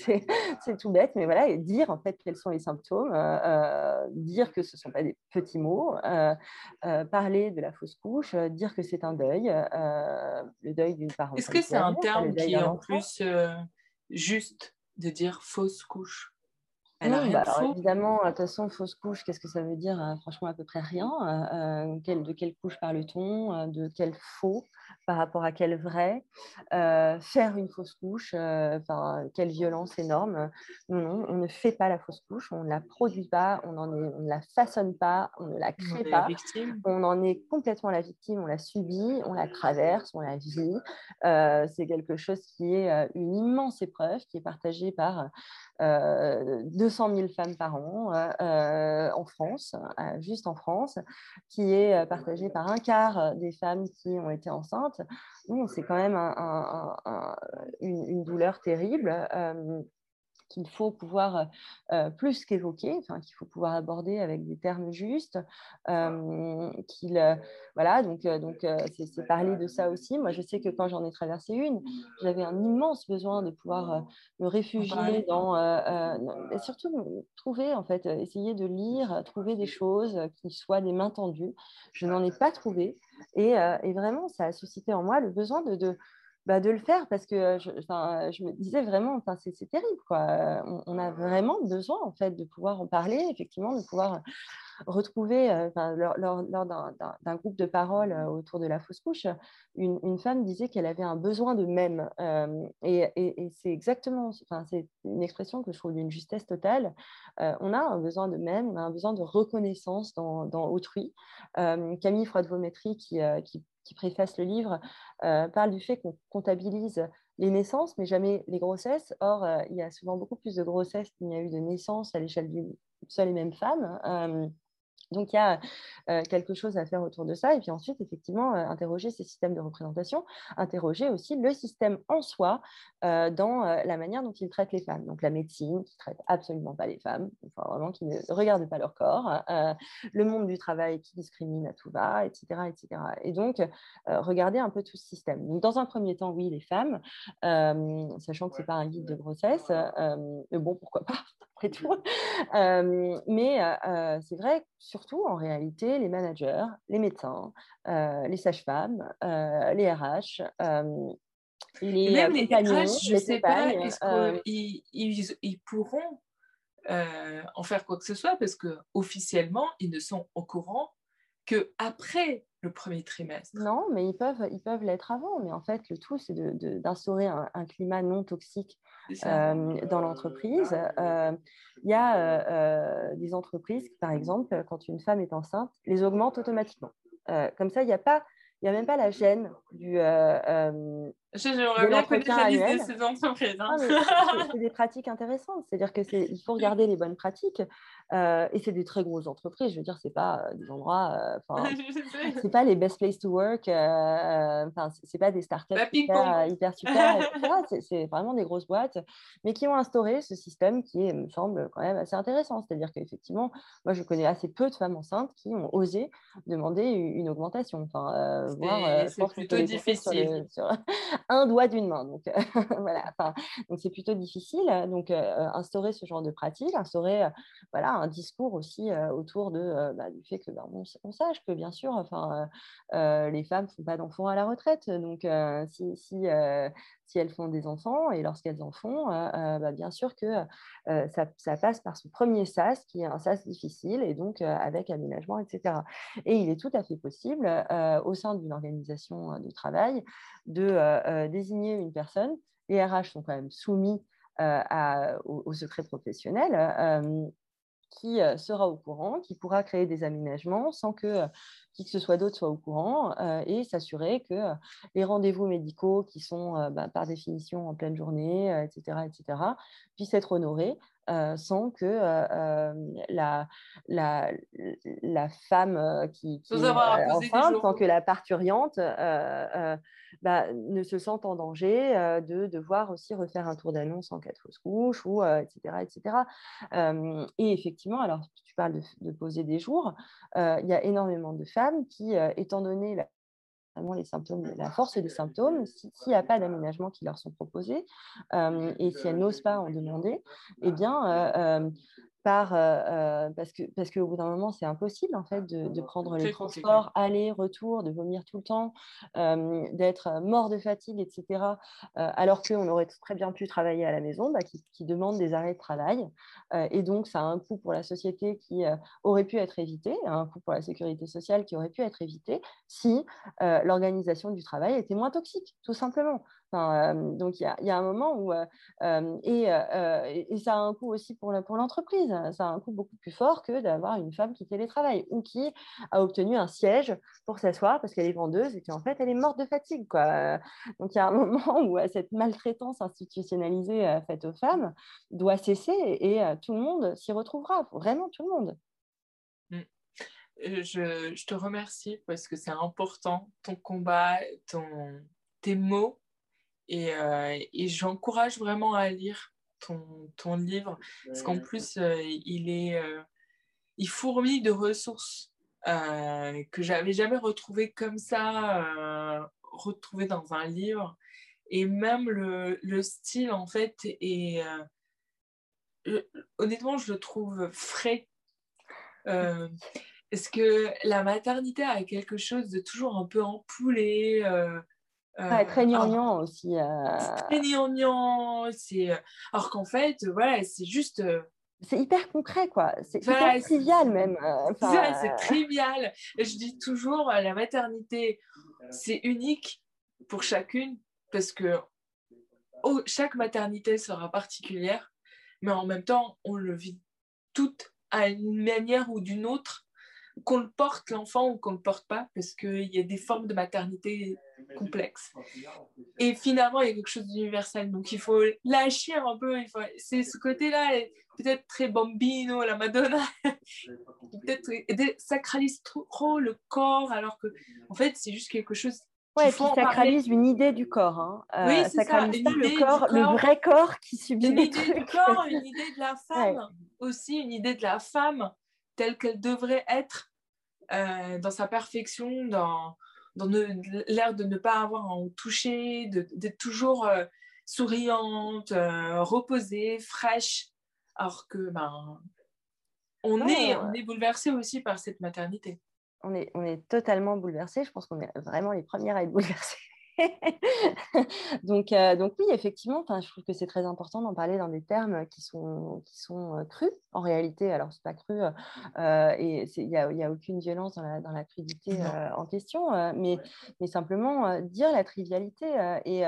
Enfin, c'est tout bête, mais voilà, et dire en fait quels sont les symptômes, euh, euh, dire que ce ne sont pas des petits mots, euh, parler de la fausse couche, dire que c'est un deuil, le deuil d'une parentalité. Est-ce que c'est un terme qui est en plus juste de dire fausse couche? Elle a rien bah, évidemment, de toute façon, fausse couche, qu'est-ce que ça veut dire Franchement, à peu près rien. de quelle couche parle-t-on De quel faux par rapport à quel vrai, euh, faire une fausse couche, euh, quelle violence énorme. Non, on ne fait pas la fausse couche, on ne la produit pas, on, on ne la façonne pas, on ne la crée pas. On en est complètement la victime, on la subit, on la traverse, on la vit. Euh, c'est quelque chose qui est une immense épreuve qui est partagée par 200 000 femmes par an en France, juste en France, qui est partagée par un quart des femmes qui ont été enceintes c'est quand même une, douleur terrible qu'il faut pouvoir plus qu'évoquer, enfin, qu'il faut pouvoir aborder avec des termes justes. qu'il, voilà, donc donc c'est, parler de ça aussi. Moi, je sais que quand j'en ai traversé une, j'avais un immense besoin de pouvoir me réfugier dans, et surtout trouver en fait, essayer de lire, trouver des choses qui soient des mains tendues. Je n'en ai pas trouvé, et, et vraiment, ça a suscité en moi le besoin de, de bah, de le faire parce que je, je me disais vraiment, c'est terrible. Quoi. On, a vraiment besoin en fait, de pouvoir en parler, effectivement, de pouvoir retrouver, lors, d'un groupe de parole autour de la fausse couche, une, femme disait qu'elle avait un besoin de même. et, et, c'est exactement, c'est une expression que je trouve d'une justesse totale. on a un besoin de même, on a un besoin de reconnaissance dans, dans autrui. Camille Froide-Vaumétry, qui, qui qui préface le livre, euh, parle du fait qu'on comptabilise les naissances, mais jamais les grossesses. Or, euh, il y a souvent beaucoup plus de grossesses qu'il n'y a eu de naissances à l'échelle d'une seule et même femme. Donc, il y a euh, quelque chose à faire autour de ça. Et puis ensuite, effectivement, euh, interroger ces systèmes de représentation, interroger aussi le système en soi euh, dans la manière dont il traite les femmes. Donc, la médecine qui traite absolument pas les femmes, enfin, vraiment qui ne regarde pas leur corps, le monde du travail qui discrimine à tout va, etc. etc. Et donc, regarder un peu tout ce système. Donc, dans un premier temps, oui, les femmes, sachant que ce n'est pas un guide de grossesse, mais bon, pourquoi pas après tout. mais c'est vrai, surtout en réalité, les managers, les médecins, les sages-femmes, les RH, les même les RH, je ne sais pas, ils, pourront en faire quoi que ce soit? Parce que officiellement, ils ne sont au courant que après le premier trimestre. Non, mais ils peuvent, ils peuvent l'être avant. Mais en fait, le tout, c'est d'instaurer un, climat non toxique euh, dans l'entreprise. Euh, il y a euh, des entreprises, par exemple, quand une femme est enceinte, les augmentent automatiquement. comme ça, il n'y a pas il a même pas la gêne du. Euh, euh, J'aimerais bien connaître la liste de ces entreprises. Hein. c'est des pratiques intéressantes. C'est-à-dire qu'il faut regarder les bonnes pratiques. Euh, et c'est des très grosses entreprises. Je veux dire, c'est pas des endroits. c'est pas les best places to work. Enfin, c'est pas des startups hyper, hyper super. c'est vraiment des grosses boîtes, mais qui ont instauré ce système qui me semble quand même assez intéressant. C'est-à-dire qu'effectivement, moi, je connais assez peu de femmes enceintes qui ont osé demander une augmentation. Enfin, euh, c'est plutôt difficile. Sur, un doigt d'une main. Donc, euh, voilà. donc, c'est plutôt difficile. Donc, euh, instaurer ce genre de pratique, instaurer voilà, un discours aussi autour de, bah, du fait que bah, on, sache que, bien sûr, enfin, les femmes ne font pas d'enfants à la retraite. Donc, si, si, si, elles font des enfants et lorsqu'elles en font, bah, bien sûr que ça, ça, passe par ce premier SAS qui est un SAS difficile et donc avec aménagement, etc. Et il est tout à fait possible au sein d'une organisation euh, de travail de euh, euh, désigner une personne. Les RH sont quand même soumis au, secret professionnel qui sera au courant, qui pourra créer des aménagements sans que qui que ce soit d'autre soit au courant et s'assurer que les rendez-vous médicaux qui sont bah, par définition en pleine journée, etc., etc., puissent être honorés sans que la, la, la, femme qui, qui est enceinte, sans que la parturiente bah, ne se sente en danger de devoir aussi refaire un tour d'annonce en cas de fausse couche, ou, etc. etc. et effectivement, alors tu parles de, poser des jours, il y a énormément de femmes qui, étant donné la, les symptômes, la force des symptômes, s'il n'y a pas d'aménagement qui leur sont proposés et si elles n'osent pas en demander, eh bien, par, parce qu'au parce que bout d'un moment, c'est impossible en fait de, de prendre les transports, aller, retour, de vomir tout le temps, d'être mort de fatigue, etc. alors qu'on aurait très bien pu travailler à la maison, bah, qui, qui, demande des arrêts de travail. et donc, ça a un coût pour la société qui aurait pu être évité, un coût pour la sécurité sociale qui aurait pu être évité si l'organisation du travail était moins toxique, tout simplement. Donc, il y, a un moment où, et, ça a un coût aussi pour l'entreprise, ça a un coût beaucoup plus fort que d'avoir une femme qui télétravaille ou qui a obtenu un siège pour s'asseoir parce qu'elle est vendeuse et qu'en fait, elle est morte de fatigue. Quoi. Donc, il y a un moment où cette maltraitance institutionnalisée faite aux femmes doit cesser et, tout le monde s'y retrouvera, vraiment tout le monde. Mmh. Je, je, te remercie parce que c'est important, ton combat, ton, tes mots euh, et, j'encourage vraiment à lire ton, ton livre, parce qu'en plus, euh, il est... Euh, il fourmille de ressources que j'avais jamais retrouvées comme ça, retrouvées dans un livre. Et même le, le style, en fait, est... honnêtement, je le trouve frais. Est-ce que la maternité a quelque chose de toujours un peu empoulé très euh, gnangnan aussi. Euh. Très gnangnan. Euh, alors qu'en fait, voilà, c'est juste. C'est hyper concret, quoi. C'est hyper trivial même. c'est trivial. Je dis toujours, la maternité, c'est unique pour chacune parce que oh, chaque maternité sera particulière, mais en même temps, on le vit toute à une manière ou d'une autre qu'on le porte l'enfant ou qu'on ne le porte pas, parce qu'il y a des formes de maternité complexes. Et finalement, il y a quelque chose d'universel. Donc, il faut lâcher un peu. Faut... C'est ce côté-là, peut-être très bambino, la Madonna, peut-être sacralise trop le corps, alors que, en fait, c'est juste quelque chose Ouais, qui sacralise une idée du corps. Hein. Euh, oui, c'est ça. Une le, corps, le vrai corps qui subit une idée du corps, une idée de la femme aussi, une idée de la femme telle qu'elle devrait être euh, dans sa perfection, dans, dans l'air de ne pas avoir à en toucher, d'être toujours euh, souriante, euh, reposée, fraîche, alors que ben, on, est, on est bouleversé aussi par cette maternité. On est, on est totalement bouleversé. Je pense qu'on est vraiment les premières à être bouleversées donc, euh, donc oui, effectivement, je trouve que c'est très important d'en parler dans des termes qui sont, qui sont euh, crus. En réalité, alors c'est pas cru euh, et il n'y a, a, aucune violence dans la, dans la crudité en question, mais, mais simplement dire la trivialité. Et,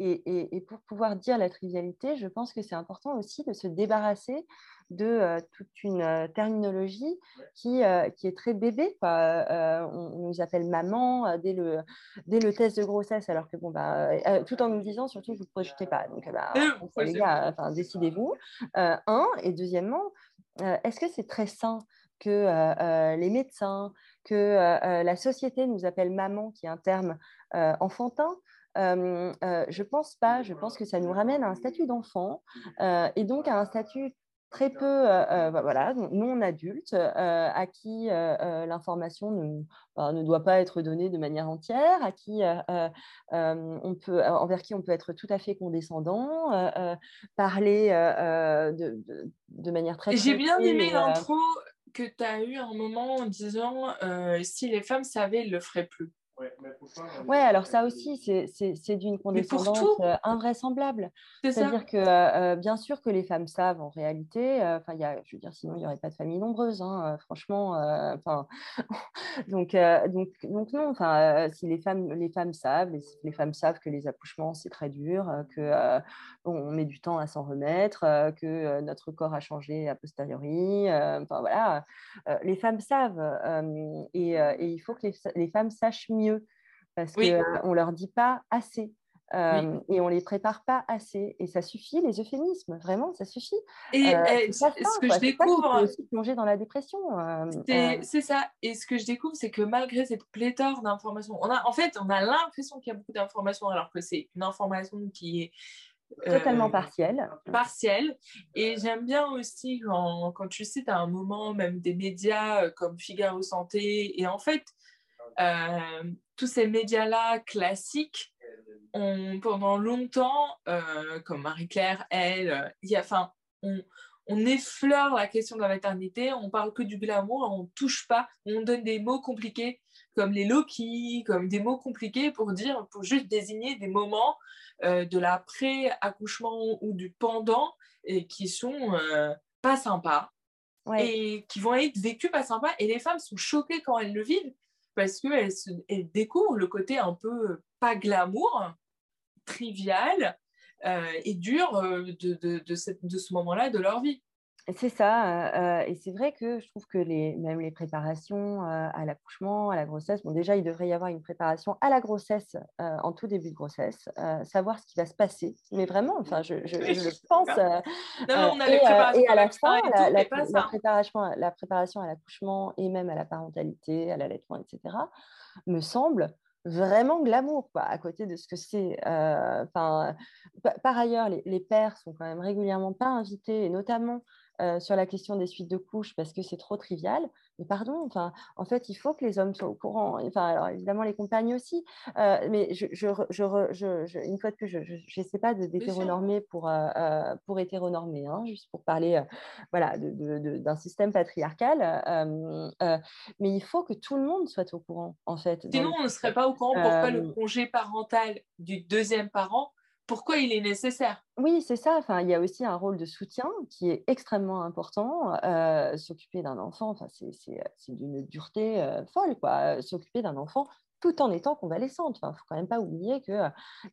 et, et, pour pouvoir dire la trivialité, je pense que c'est important aussi de se débarrasser de euh, toute une euh, terminologie qui, euh, qui est très bébé. On, nous appelle maman dès, le, dès le test de grossesse, alors que, bon, bah, tout en nous disant surtout, vous ne projetez pas. Donc, bah, les gars, décidez-vous. un, et deuxièmement, est-ce que c'est très sain que les médecins, que la société nous appelle maman, qui est un terme enfantin? Je ne pense pas. Je pense que ça nous ramène à un statut d'enfant et donc à un statut très peu, euh, euh, bah, voilà, non adultes, euh, à qui l'information ne, bah, ne, doit pas être donnée de manière entière, à qui on peut, envers qui on peut être tout à fait condescendant, parler de, de, manière très... J'ai bien aimé l'intro que tu as eu un moment en disant si les femmes savaient, elles ne le feraient plus. Ouais, alors ça aussi, c'est d'une condescendance euh, invraisemblable. C'est-à-dire que euh, euh, bien sûr que les femmes savent en réalité, enfin, y a, je veux dire, sinon il n'y aurait pas de famille nombreuse, hein, franchement. Enfin, donc, donc, donc non, enfin, si les femmes, les femmes savent, les, femmes savent que les accouchements c'est très dur, que on met du temps à s'en remettre, que notre corps a changé a posteriori. enfin voilà, les femmes savent et, et, il faut que les, les femmes sachent mieux parce qu'on ne leur dit pas assez. Et on les prépare pas assez. Et ça suffit, les euphémismes, vraiment, ça suffit. Et, ce que je découvre. aussi plonger dans la dépression. c'est ça. Et ce que je découvre, c'est que malgré cette pléthore d'informations, on a, en fait, on a l'impression qu'il y a beaucoup d'informations, alors que c'est une information qui est. Totalement partielle. Partielle. Et j'aime bien aussi quand, quand tu sais, tu as un moment, même des médias comme Figaro Santé, et en fait, euh, tous ces médias-là classiques ont pendant longtemps, euh, comme Marie-Claire, elle, il y a, enfin, on, on effleure la question de la maternité, on parle que du glamour, on touche pas, on donne des mots compliqués comme les Loki, comme des mots compliqués pour dire, pour juste désigner des moments euh, de l'après-accouchement ou du pendant et qui sont euh, pas sympas et qui vont être vécus pas sympas. Et les femmes sont choquées quand elles le vivent parce qu'elles elles découvrent le côté un peu pas glamour, trivial euh, et dur de, de ce moment-là de leur vie. C'est ça, et c'est vrai que je trouve que les, même les préparations à l'accouchement, à la grossesse, bon déjà il devrait y avoir une préparation à la grossesse en tout début de grossesse, savoir ce qui va se passer, mais vraiment, enfin je, je, je le pense. non, on a et, et, à la fin, la, la, la, préparation, la préparation à l'accouchement et même à la parentalité, à l'allaitement, etc., me semble vraiment glamour quoi, à côté de ce que c'est. Enfin, par ailleurs, les, les, pères sont quand même régulièrement pas invités, et notamment euh, sur la question des suites de couches parce que c'est trop trivial. Mais pardon, enfin, en fait, il faut que les hommes soient au courant. Enfin, alors évidemment, les compagnes aussi. Euh, mais je, je, je, une fois de plus, je n'essaie pas d'hétéronormer pour, euh, pour hétéronormer, hein, juste pour parler voilà, d'un système patriarcal. mais il faut que tout le monde soit au courant, en fait. Sinon, on ne serait pas au courant pourquoi le congé parental du deuxième parent pourquoi il est nécessaire. Oui, c'est ça. Enfin, il y a aussi un rôle de soutien qui est extrêmement important. Euh, s'occuper d'un enfant, enfin, c'est d'une dureté euh, folle, quoi. S'occuper d'un enfant tout en étant convalescente. Il ne faut quand même pas oublier qu'il euh,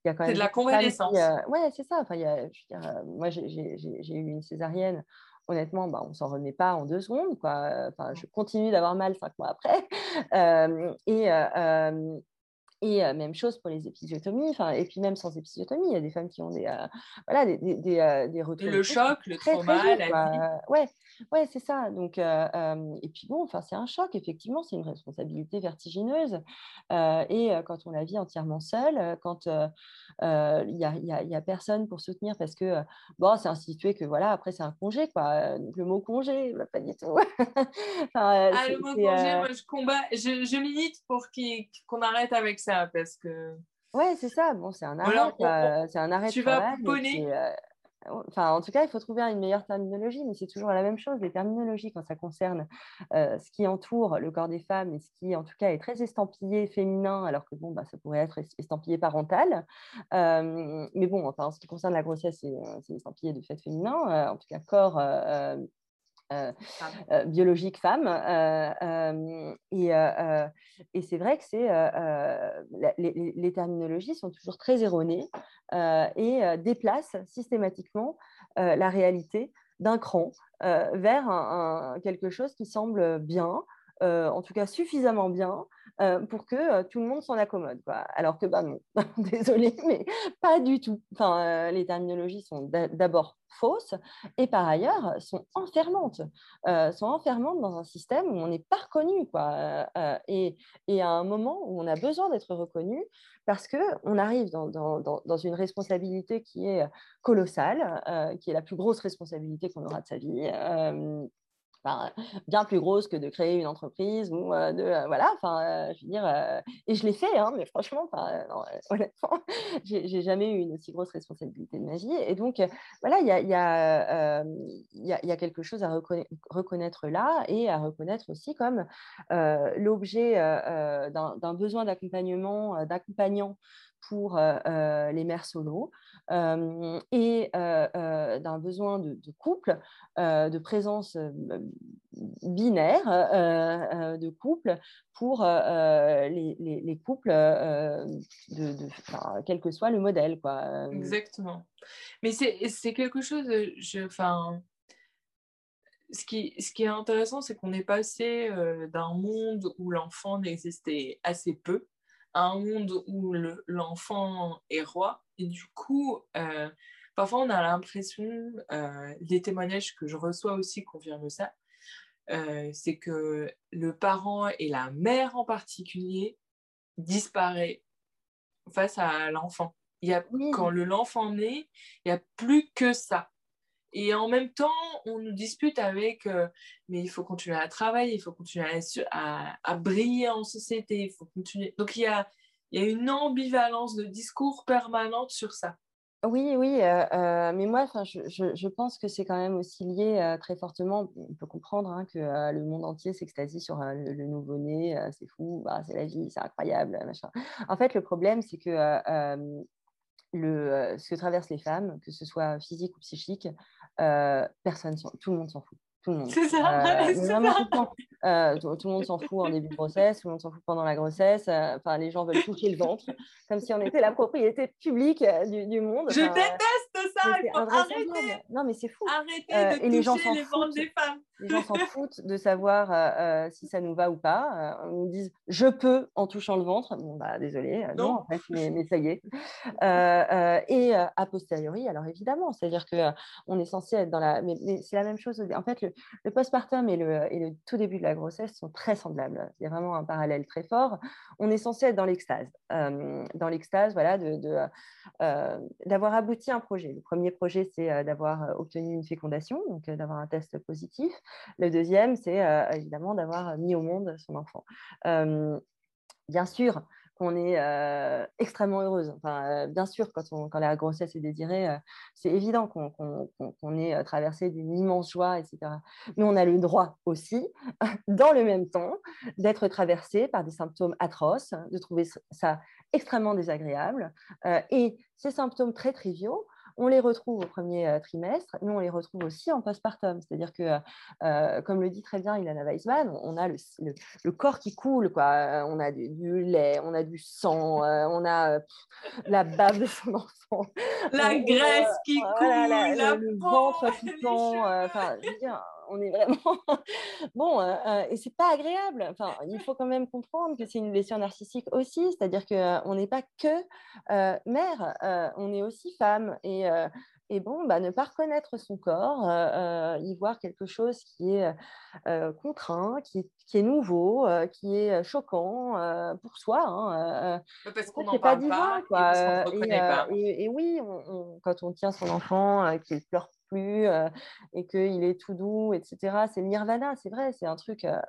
y a quand même. C'est de la convalescence. Oui, c'est ça. Enfin, y a, je veux dire, moi, j'ai eu une césarienne honnêtement, bah, on ne s'en remet pas en deux secondes. Quoi. Enfin, je continue d'avoir mal cinq mois après. Euh, et, et même chose pour les épisiotomies, et puis même sans épisiotomie, il y a des femmes qui ont des, voilà, des, des, des, retours. Le choc, le trauma, la vie. Ouais, ouais c'est ça. Donc, et puis bon, c'est un choc, effectivement, c'est une responsabilité vertigineuse. et quand on la vit entièrement seule, quand il n'y a, y a, y a, personne pour soutenir, parce que bon, c'est institué que voilà, après c'est un congé, quoi. le mot congé, bah, pas du tout. ah, le mot congé, moi je combat, je, je milite pour qu'on arrête avec ça parce que. Ouais, c'est ça. Bon, c'est un arrêt. C'est un arrêt. Tu vas euh, Enfin, en tout cas, il faut trouver une meilleure terminologie, mais c'est toujours la même chose. Les terminologies, quand ça concerne euh, ce qui entoure le corps des femmes et ce qui, en tout cas, est très estampillé féminin, alors que bon, bah, ça pourrait être estampillé parental. Euh, mais bon, enfin, en ce qui concerne la grossesse, c'est estampillé de fait féminin, en tout cas, corps euh, euh, biologique femme. Euh, et, et c'est vrai que c'est, les, les, terminologies sont toujours très erronées et déplacent systématiquement la réalité d'un cran vers un, quelque chose qui semble bien, en tout cas suffisamment bien, pour que tout le monde s'en accommode. Alors que, bah non, désolé, mais pas du tout. Enfin, les terminologies sont d'abord fausses et par ailleurs sont enfermantes, sont enfermantes dans un système où on n'est pas reconnu. Quoi. et, à un moment où on a besoin d'être reconnu parce qu'on arrive dans, une responsabilité qui est colossale, qui est la plus grosse responsabilité qu'on aura de sa vie bien plus grosse que de créer une entreprise ou euh, de euh, voilà enfin euh, je veux dire et je l'ai fait hein, mais franchement honnêtement j'ai jamais eu une aussi grosse responsabilité de ma vie. Et donc voilà il y a, a, y, a, y a quelque chose à reconnaître là et à reconnaître aussi comme l'objet d'un besoin d'accompagnement d'accompagnant pour les mères solo et d'un besoin de, couple, de présence binaire de couple pour les, les, couples, de, quel que soit le modèle. Quoi. Exactement. Mais c'est quelque chose, je, ce qui, ce qui est intéressant, c'est qu'on est passé d'un monde où l'enfant n'existait assez peu un monde où l'enfant est roi. Et du coup, euh, parfois on a l'impression, euh, les témoignages que je reçois aussi confirment ça, euh, c'est que le parent et la mère en particulier disparaît face à l'enfant. Il y a, Quand l'enfant naît, il n'y a plus que ça. Et en même temps, on nous dispute avec, euh, mais il faut continuer à travailler, il faut continuer à, briller en société, il faut continuer. Donc il y a, y a une ambivalence de discours permanente sur ça. Oui, oui, mais moi, je, je, je, pense que c'est quand même aussi lié très fortement. On peut comprendre hein, que le monde entier s'extasie sur le, nouveau-né, c'est fou, bah, c'est la vie, c'est incroyable, machin. En fait, le problème, c'est que le, ce que traversent les femmes, que ce soit physique ou psychique, personne, tout le monde s'en fout tout le monde. C'est ça. Euh, Tout, euh, tout, le monde s'en fout en début de grossesse, tout le monde s'en fout pendant la grossesse. Euh, enfin, les gens veulent toucher le ventre, comme si on était la propriété publique du, du monde. Je déteste ça. Il faut arrêter. Non, mais c'est fou. Arrêtez de et les gens des femmes. Les gens s'en foutent de savoir si ça nous va ou pas. on nous dit je peux en touchant le ventre. Bon, bah, désolé, non. en fait, mais, mais, ça y est. et a posteriori, alors évidemment, c'est-à-dire qu'on est censé être dans la. Mais, mais c'est la même chose. En fait, le, le, postpartum et le, tout début de la grossesse sont très semblables. Il y a vraiment un parallèle très fort. On est censé être dans l'extase, euh, dans l'extase, voilà, euh, d'avoir abouti un projet. Le premier projet, c'est euh, d'avoir obtenu une fécondation, donc d'avoir un test positif. Le deuxième, c'est évidemment d'avoir mis au monde son enfant. bien sûr, on est euh, extrêmement heureuse. Enfin, euh, bien sûr, quand, on, quand, la grossesse est désirée, euh, c'est évident qu'on est traversé d'une immense joie, etc. Mais on a le droit aussi, dans le même temps, d'être traversé par des symptômes atroces, de trouver ça extrêmement désagréable. et ces symptômes très triviaux, on les retrouve au premier trimestre, mais on les retrouve aussi en postpartum. C'est-à-dire que, euh, comme le dit très bien Ilana Weisman, on a le, corps qui coule, quoi. On a du, lait, on a du sang, euh, on a la bave de son enfant. La graisse qui coule, la, le, ventre qui Enfin, on est vraiment bon euh, euh, et c'est pas agréable. Enfin, il faut quand même comprendre que c'est une blessure narcissique aussi, c'est-à-dire que euh, on n'est pas que mère, on est aussi femme et et bon, bah, ne pas reconnaître son corps, y voir quelque chose qui est contraint, qui est, nouveau, qui est choquant pour soi. Hein, parce qu'on n'en parle pas, pas, et, oui, quand on tient son enfant, qu'il pleure plus euh, et qu'il est tout doux, etc. C'est nirvana, c'est vrai, c'est un truc euh,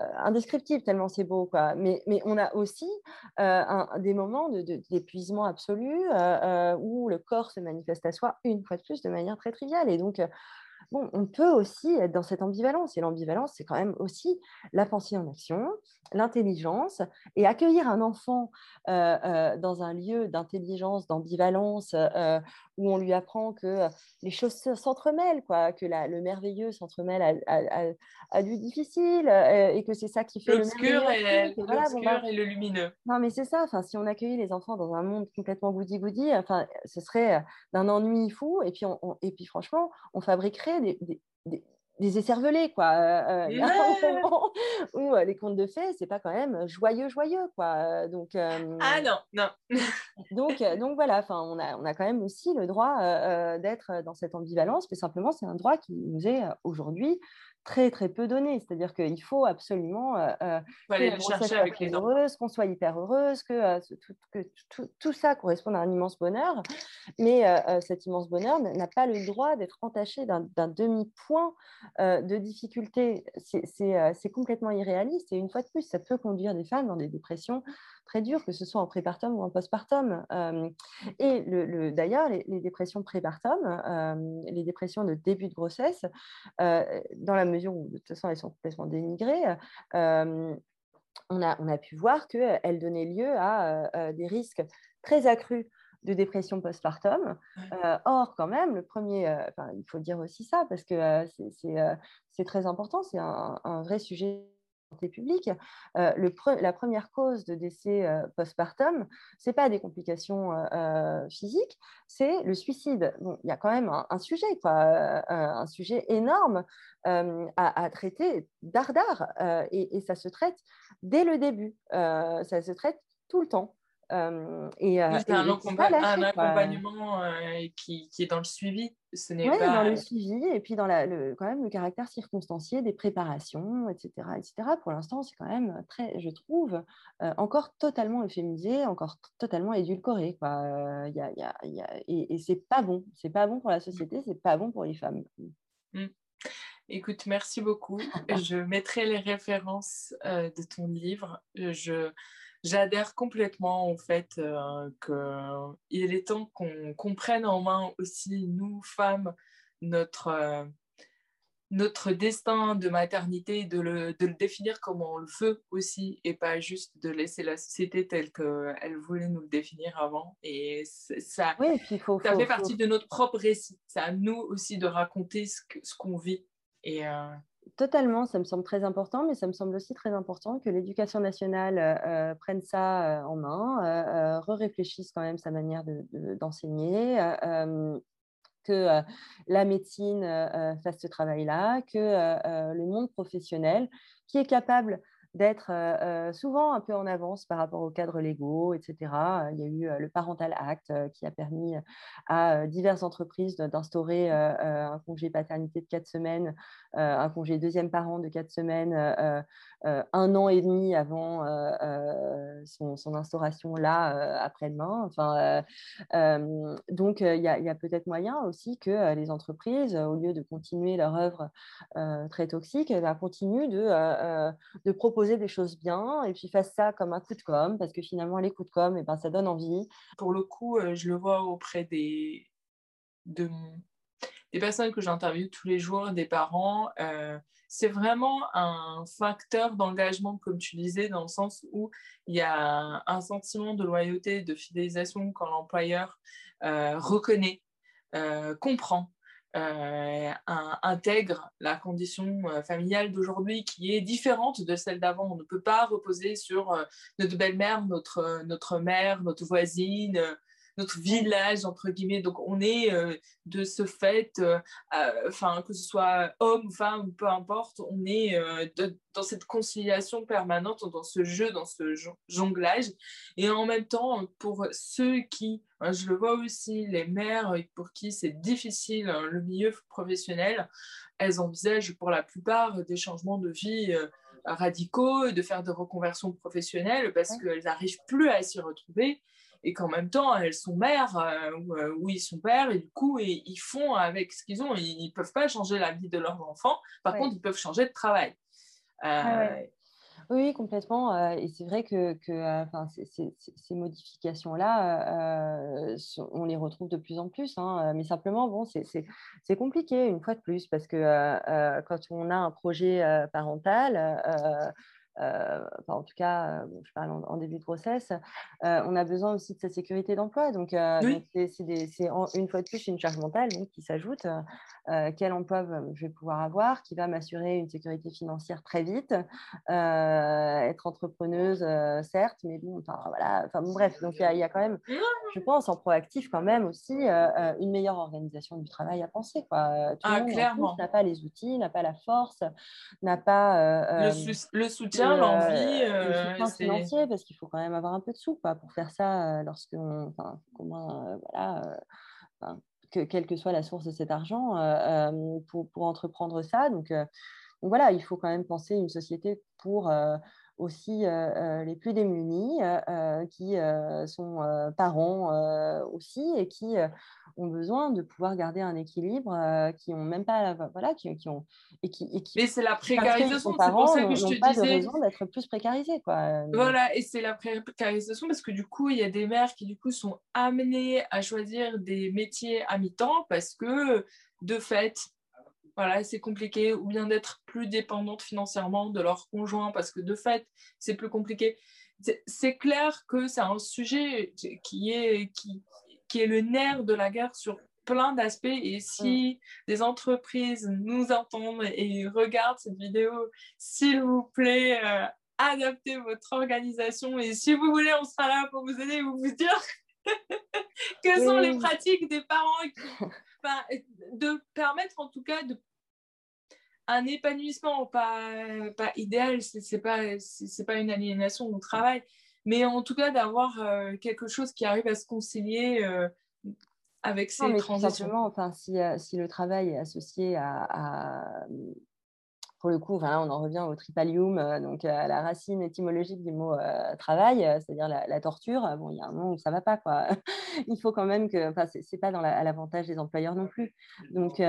euh, indescriptible tellement c'est beau. Quoi. Mais, mais on a aussi un, des moments d'épuisement absolu où le corps se manifeste à soi une fois de plus de manière très triviale. Et donc, bon, on peut aussi être dans cette ambivalence. Et l'ambivalence, c'est quand même aussi la pensée en action, l'intelligence, et accueillir un enfant euh, euh, dans un lieu d'intelligence, d'ambivalence, euh, où on lui apprend que les choses s'entremêlent, quoi, que le merveilleux s'entremêle à, du difficile, et que c'est ça qui fait l'obscur le et, bah et, le lumineux. Non, mais c'est ça. Enfin, si on accueillait les enfants dans un monde complètement goody-goody, enfin, ce serait d'un ennui fou. Et puis, et puis franchement, on fabriquerait des, des, des, écervelés, quoi. Euh, où les contes de fées, c'est pas quand même joyeux, joyeux, quoi. Donc, ah non, non. donc, donc voilà, on a, on a quand même aussi le droit d'être dans cette ambivalence, mais simplement, c'est un droit qui nous est aujourd'hui très très peu donné. C'est-à-dire qu'il faut absolument euh, euh heureuse, qu'on soit hyper heureuse, que, euh, tout, tout, ça corresponde à un immense bonheur. Mais euh, cet immense bonheur n'a pas le droit d'être entaché d'un demi-point de difficulté. C'est complètement irréaliste. Et une fois de plus, ça peut conduire des femmes dans des dépressions très dures, que ce soit en prépartum ou en postpartum. et le, d'ailleurs, les, les, dépressions prépartum, les dépressions de début de grossesse, dans la mesure où de toute façon elles sont complètement dénigrées, euh, on, a, on a pu voir qu'elles donnaient lieu à euh, des risques très accrus de dépression postpartum. Euh, or, quand même, le premier, il faut dire aussi ça, parce que c'est très important, c'est un, un, vrai sujet santé publique, euh, la première cause de décès euh, postpartum, ce n'est pas des complications euh, physiques, c'est le suicide. Il y a quand même un, sujet, quoi, un énorme à, traiter dardard, et, ça se traite dès le début, ça se traite tout le temps. Euh, et, euh, c'est un, accompagnement euh, qui, qui, est dans le suivi. Ce n'est pas... dans le suivi et puis dans la, le, quand même le caractère circonstancié des préparations, etc. etc. Pour l'instant, c'est quand même très, je trouve, encore totalement euphémisé, encore totalement édulcoré. Quoi. Y a, y a, y a... Et, et c'est pas bon. C'est pas bon pour la société, c'est pas bon pour les femmes. Mmh. Écoute, merci beaucoup. je mettrai les références de ton livre. Je j'adhère complètement au fait qu'il est temps qu'on comprenne en main aussi, nous, femmes, notre, notre destin de maternité, de le, de le, définir comme on le veut aussi, et pas juste de laisser la société telle qu'elle voulait nous le définir avant. Et ça, oui, puis faut, ça fait partie de notre propre récit. C'est à nous aussi de raconter ce qu'on vit. Et, euh, Totalement, ça me semble très important, mais ça me semble aussi très important que l'éducation nationale euh, prenne ça euh, en main, re-réfléchisse quand même sa manière d'enseigner. De, que euh, la médecine euh, euh, fasse ce travail-là, que le monde professionnel, qui est capable d'être souvent un peu en avance par rapport aux cadres légaux, etc. Il y a eu le Parental Act qui a permis à diverses entreprises d'instaurer un congé paternité de quatre semaines, un congé deuxième parent de quatre semaines, un an et demi avant son, instauration là, après-demain. Enfin, donc, il y a, peut-être moyen aussi que les entreprises, au lieu de continuer leur œuvre très toxique, eh ben, continuent de proposer des choses bien et puis fasse ça comme un coup de com parce que finalement les coups de com et eh ben ça donne envie. Pour le coup, euh, je le vois auprès des de des personnes que j'interviewe tous les jours, des parents, euh, c'est vraiment un facteur d'engagement, comme tu disais, dans le sens où il y a un sentiment de loyauté, de fidélisation quand l'employeur euh, reconnaît, comprend euh, intègre la condition euh, familiale d'aujourd'hui qui est différente de celle d'avant. On ne peut pas reposer sur euh, notre belle-mère, notre, notre mère, notre voisine, notre village, entre guillemets. Donc, on est de ce fait, enfin, que ce soit homme, femme, peu importe, on est dans cette conciliation permanente, dans ce jeu, dans ce jonglage. Et en même temps, pour ceux qui je le vois aussi, les mères pour qui c'est difficile hein, le milieu professionnel, elles envisagent pour la plupart des changements de vie euh, radicaux, de faire des reconversions professionnelles parce qu'elles n'arrivent plus à s'y retrouver et qu'en même temps elles sont mères euh, euh, ou, ils sont pères et du coup ils font avec ce qu'ils ont. Ils ne peuvent pas changer la vie de leurs enfants, par contre ils peuvent changer de travail. Oui, complètement. Euh, et c'est vrai que, que euh, ces modifications-là, euh, on les retrouve de plus en plus. Hein, mais simplement, bon, c'est compliqué une fois de plus parce que quand on a un projet parental, euh, en tout cas, euh, je parle en, début de grossesse, euh, on a besoin aussi de sa sécurité d'emploi. Donc, c'est une fois de plus une charge mentale qui s'ajoute. quel emploi je vais pouvoir avoir, qui va m'assurer une sécurité financière très vite, être entrepreneuse, certes, mais bon, enfin, voilà, enfin, bref, donc il y, a quand même, je pense, en proactif quand même aussi, une meilleure organisation du travail à penser. Quoi. Tout ah, le monde n'a pas les outils, n'a pas la force, n'a pas le soutien l'envie. Euh, euh financier, parce qu'il faut quand même avoir un peu de sous quoi, pour faire ça, euh, lorsque enfin, comment, euh, voilà, que, quelle que soit la source de cet argent, pour, pour, entreprendre ça. Donc, donc, voilà, il faut quand même penser une société pour aussi les plus démunis, qui sont parents aussi et qui ont besoin de pouvoir garder un équilibre, qui ont même pas, voilà, qui, qui ont et qui, et qui Mais c'est la précarisation, c'est pour ça que je te pas disais. de raison d'être plus précarisés, quoi. Voilà, et c'est la précarisation parce que du coup, il y a des mères qui du coup sont amenées à choisir des métiers à mi-temps parce que de fait, voilà, c'est compliqué, ou bien d'être plus dépendantes financièrement de leur conjoint parce que de fait, c'est plus compliqué. C'est clair que c'est un sujet qui est, qui, qui est le nerf de la guerre sur plein d'aspects. Et si mm. des entreprises nous entendent et regardent cette vidéo, s'il vous plaît, euh, adaptez votre organisation. Et si vous voulez, on sera là pour vous aider et vous dire que sont les pratiques des parents qui, de permettre en tout cas de un épanouissement pas, pas idéal, c'est pas, c'est pas une aliénation au travail, mais en tout cas d'avoir euh, quelque chose qui arrive à se concilier euh, avec ces non, transitions. enfin, si, euh, si, le travail est associé à, pour le coup, on en revient au tripalium, donc à la racine étymologique du mot travail, c'est-à-dire la, torture. Bon, il y a un moment où ça va pas, quoi. il faut quand même que, enfin, c'est pas dans à l'avantage des employeurs non plus. Donc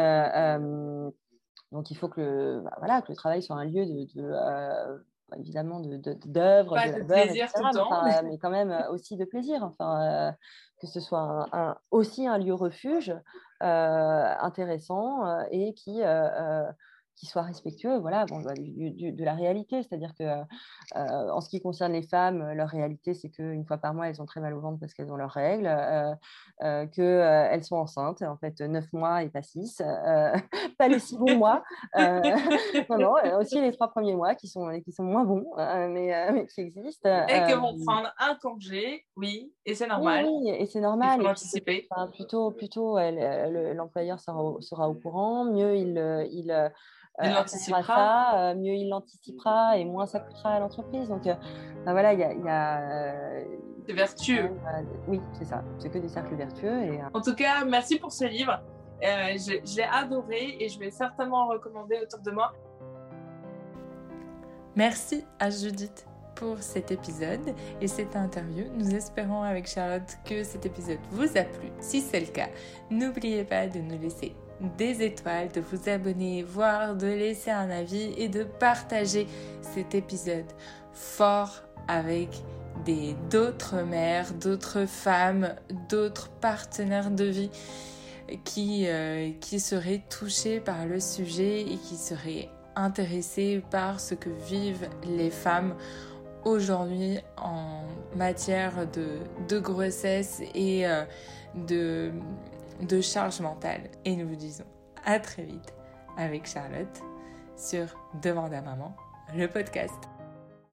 donc, il faut que le, bah, voilà, que le travail soit un lieu de, évidemment d'œuvres, de, de, de, plaisir tout le temps. mais, quand même aussi de plaisir. Enfin, que ce soit un, aussi un lieu refuge intéressant et qui qui soient respectueux voilà, bon, bah, de la réalité. C'est-à-dire que, euh, en ce qui concerne les femmes, leur réalité, c'est qu'une fois par mois, elles ont très mal au ventre parce qu'elles ont leurs règles, euh, euh, qu'elles sont enceintes, en fait, neuf mois et pas six, pas les six bons mois. non, non, aussi les trois premiers mois qui sont, qui sont moins bons, mais, mais, qui existent. Et que vont prendre un congé, oui, et c'est normal. Oui, et c'est normal. Il faut anticiper. plutôt, plutôt l'employeur sera, sera, au courant, mieux il, il il l'anticipera. Euh, mieux il l'anticipera et moins ça coûtera à l'entreprise. Donc, euh, ben voilà, il y a. Y a c'est vertueux. oui, c'est ça. C'est que des cercles vertueux. Et, En tout cas, merci pour ce livre. Euh, J'ai adoré et je vais certainement en recommander autour de moi. Merci à Judith pour cet épisode et cette interview. Nous espérons avec Charlotte que cet épisode vous a plu. Si c'est le cas, n'oubliez pas de nous laisser des étoiles, de vous abonner, voire de laisser un avis et de partager cet épisode fort avec d'autres mères, d'autres femmes, d'autres partenaires de vie qui, euh, qui seraient touchés par le sujet et qui seraient intéressés par ce que vivent les femmes aujourd'hui en matière de, de grossesse et euh, de de charge mentale. Et nous vous disons à très vite avec Charlotte sur Demande à maman, le podcast.